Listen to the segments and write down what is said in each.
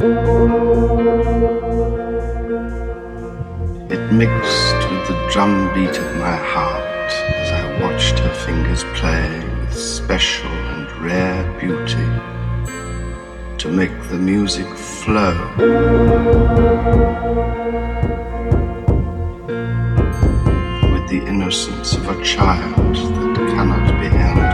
It mixed with the drum beat of my heart as I watched her fingers play with special and rare beauty to make the music flow. With the innocence of a child that cannot be held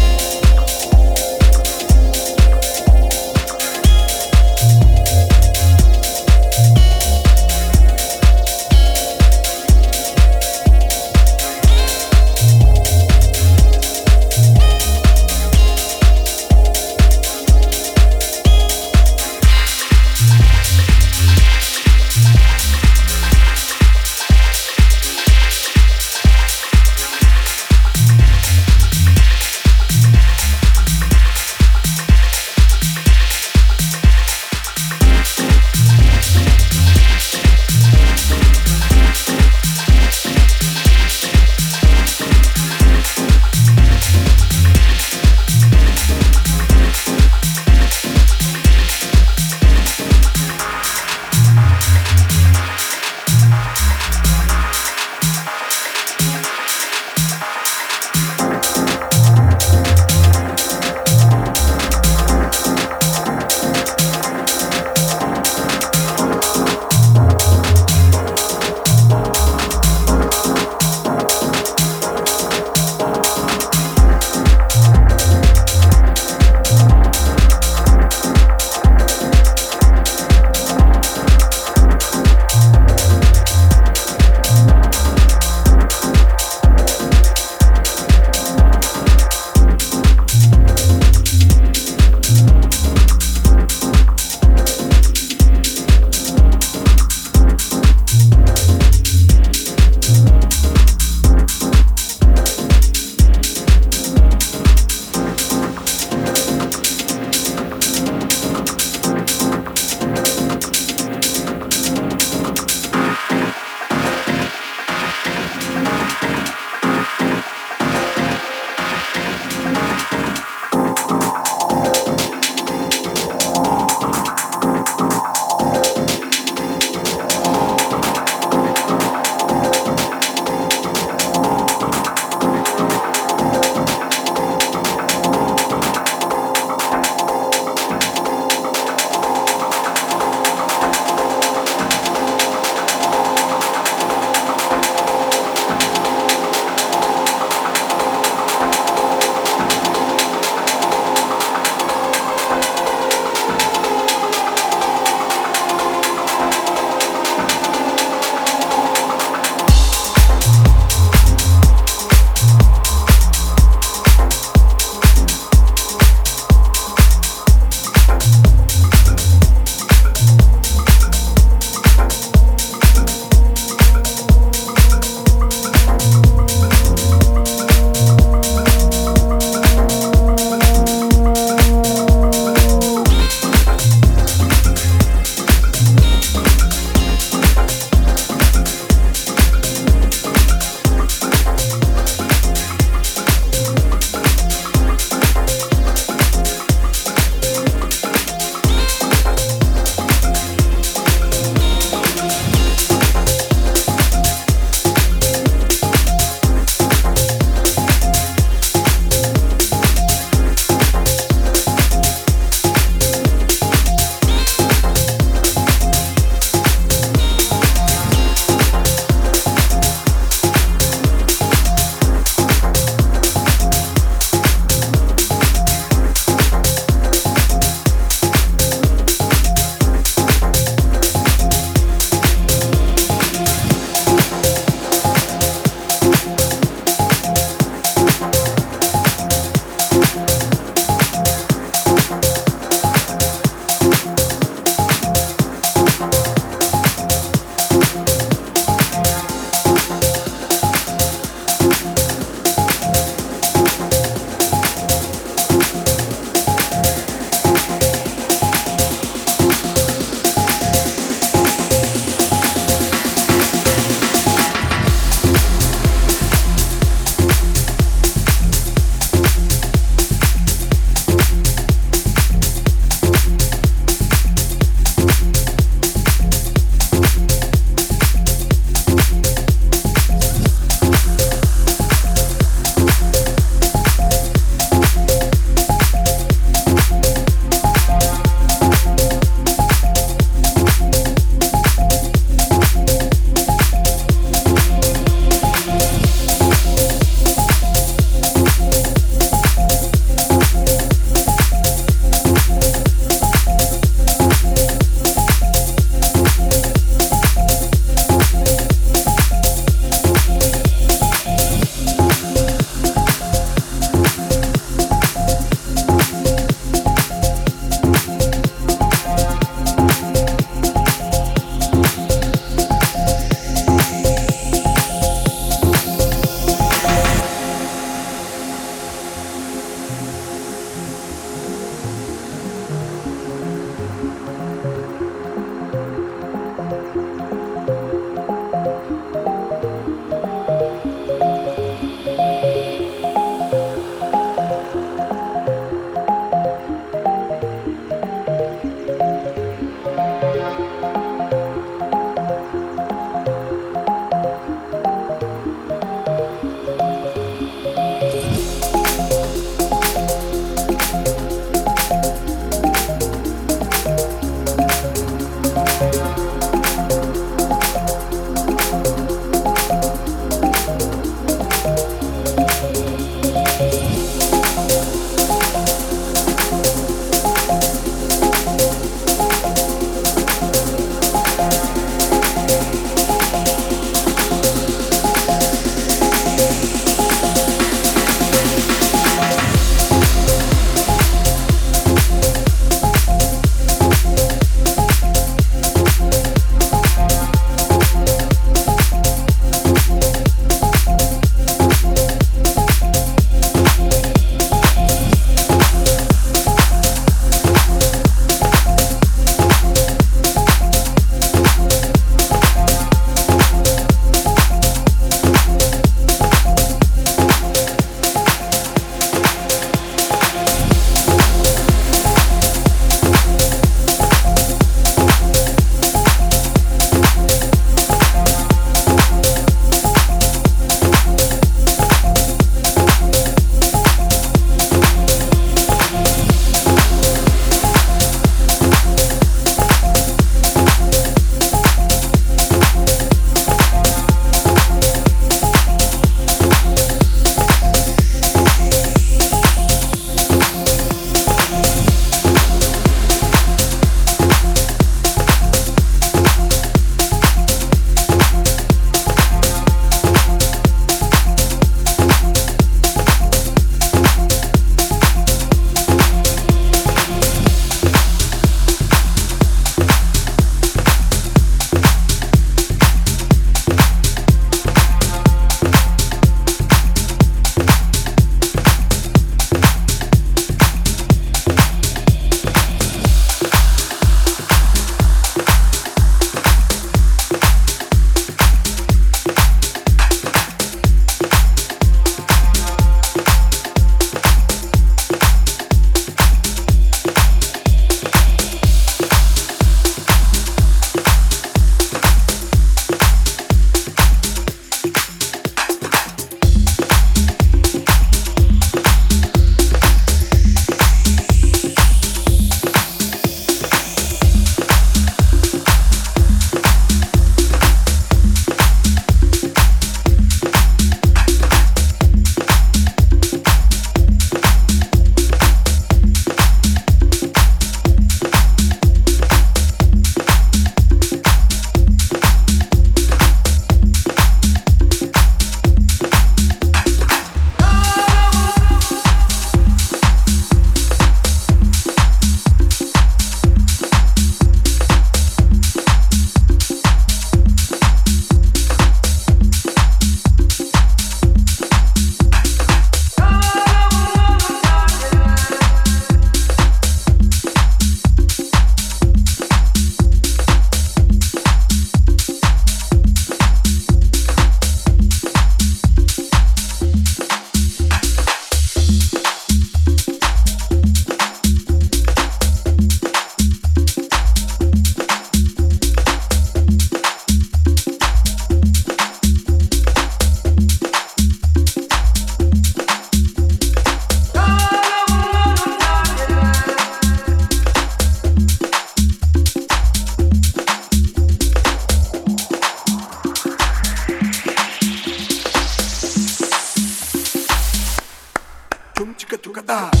Ah.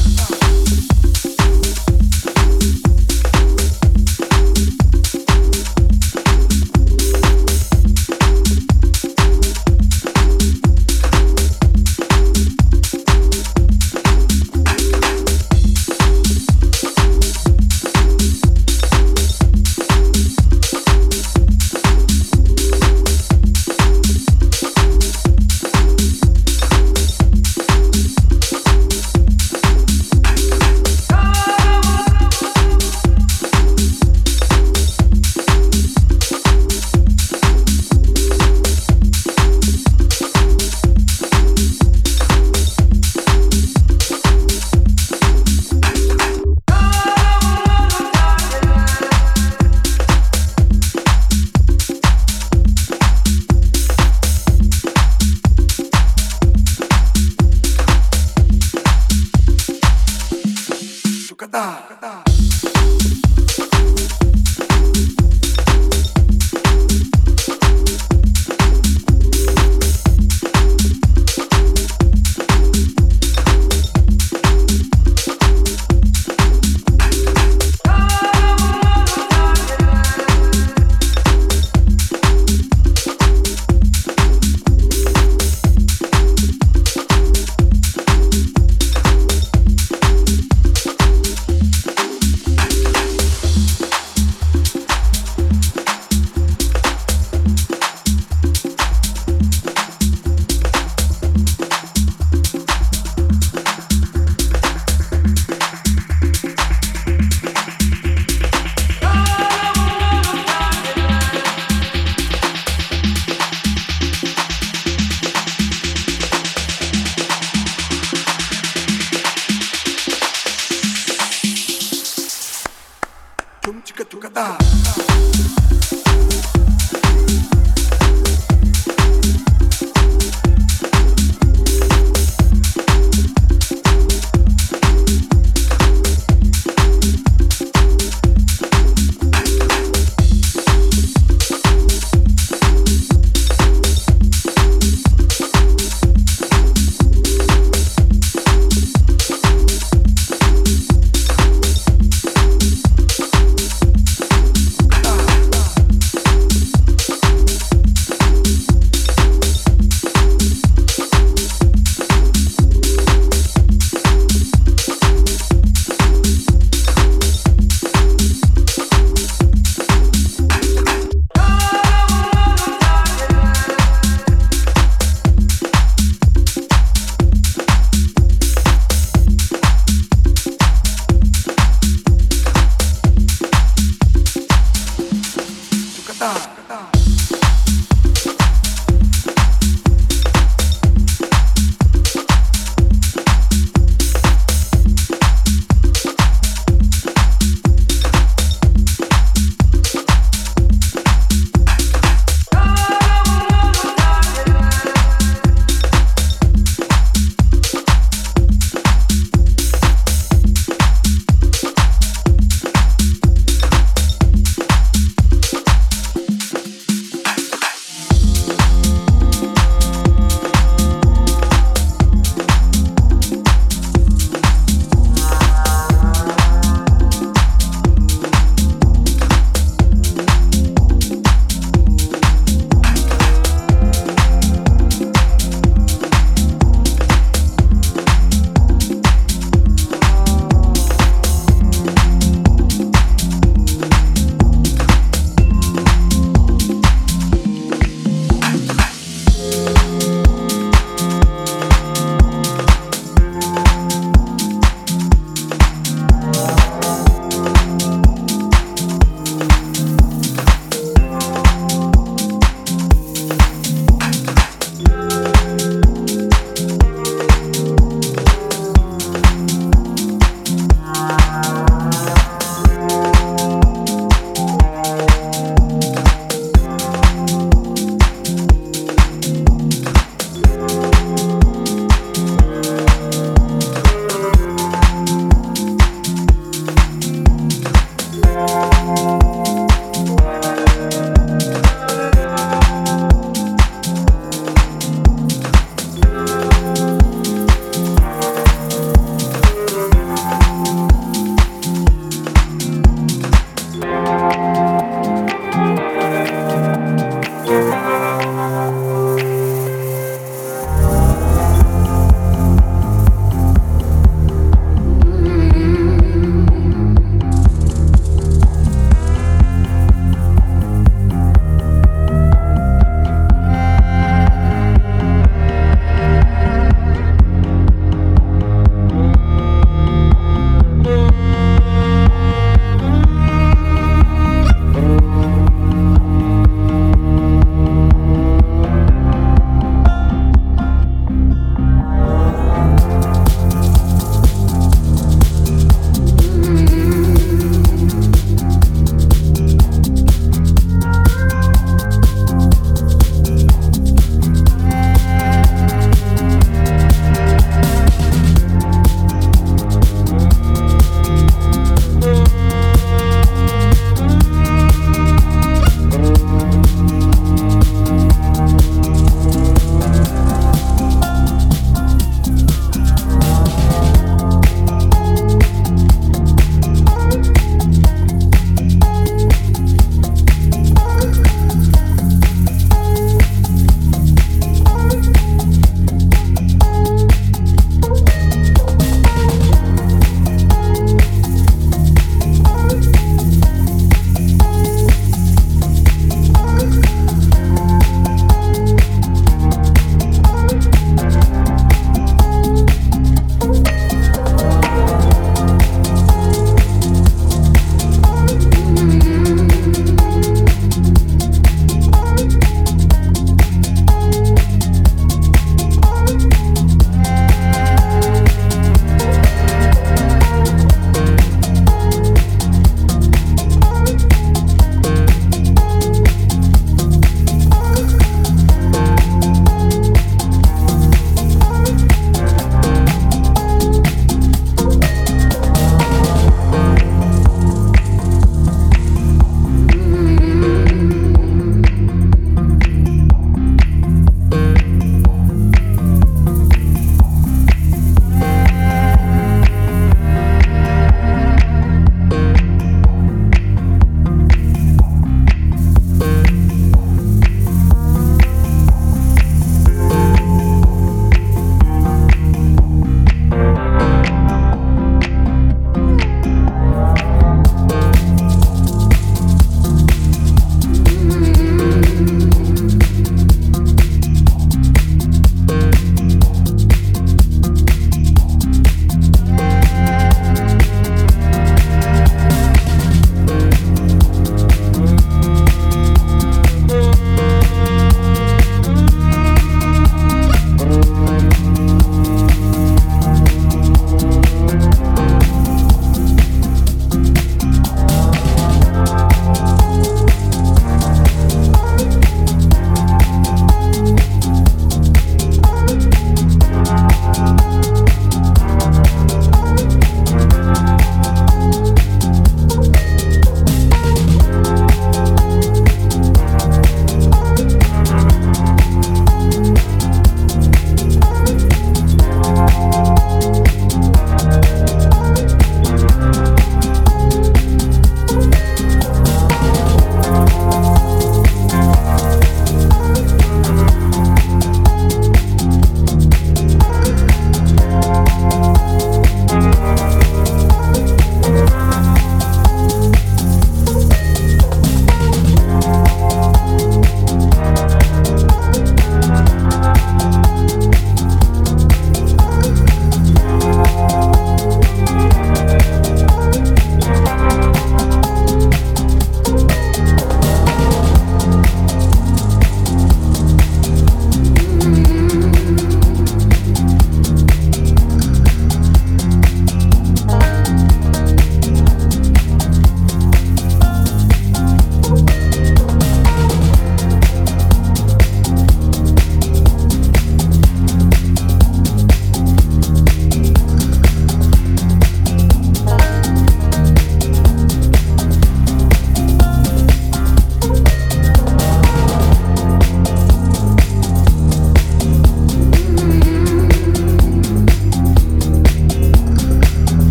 Ah.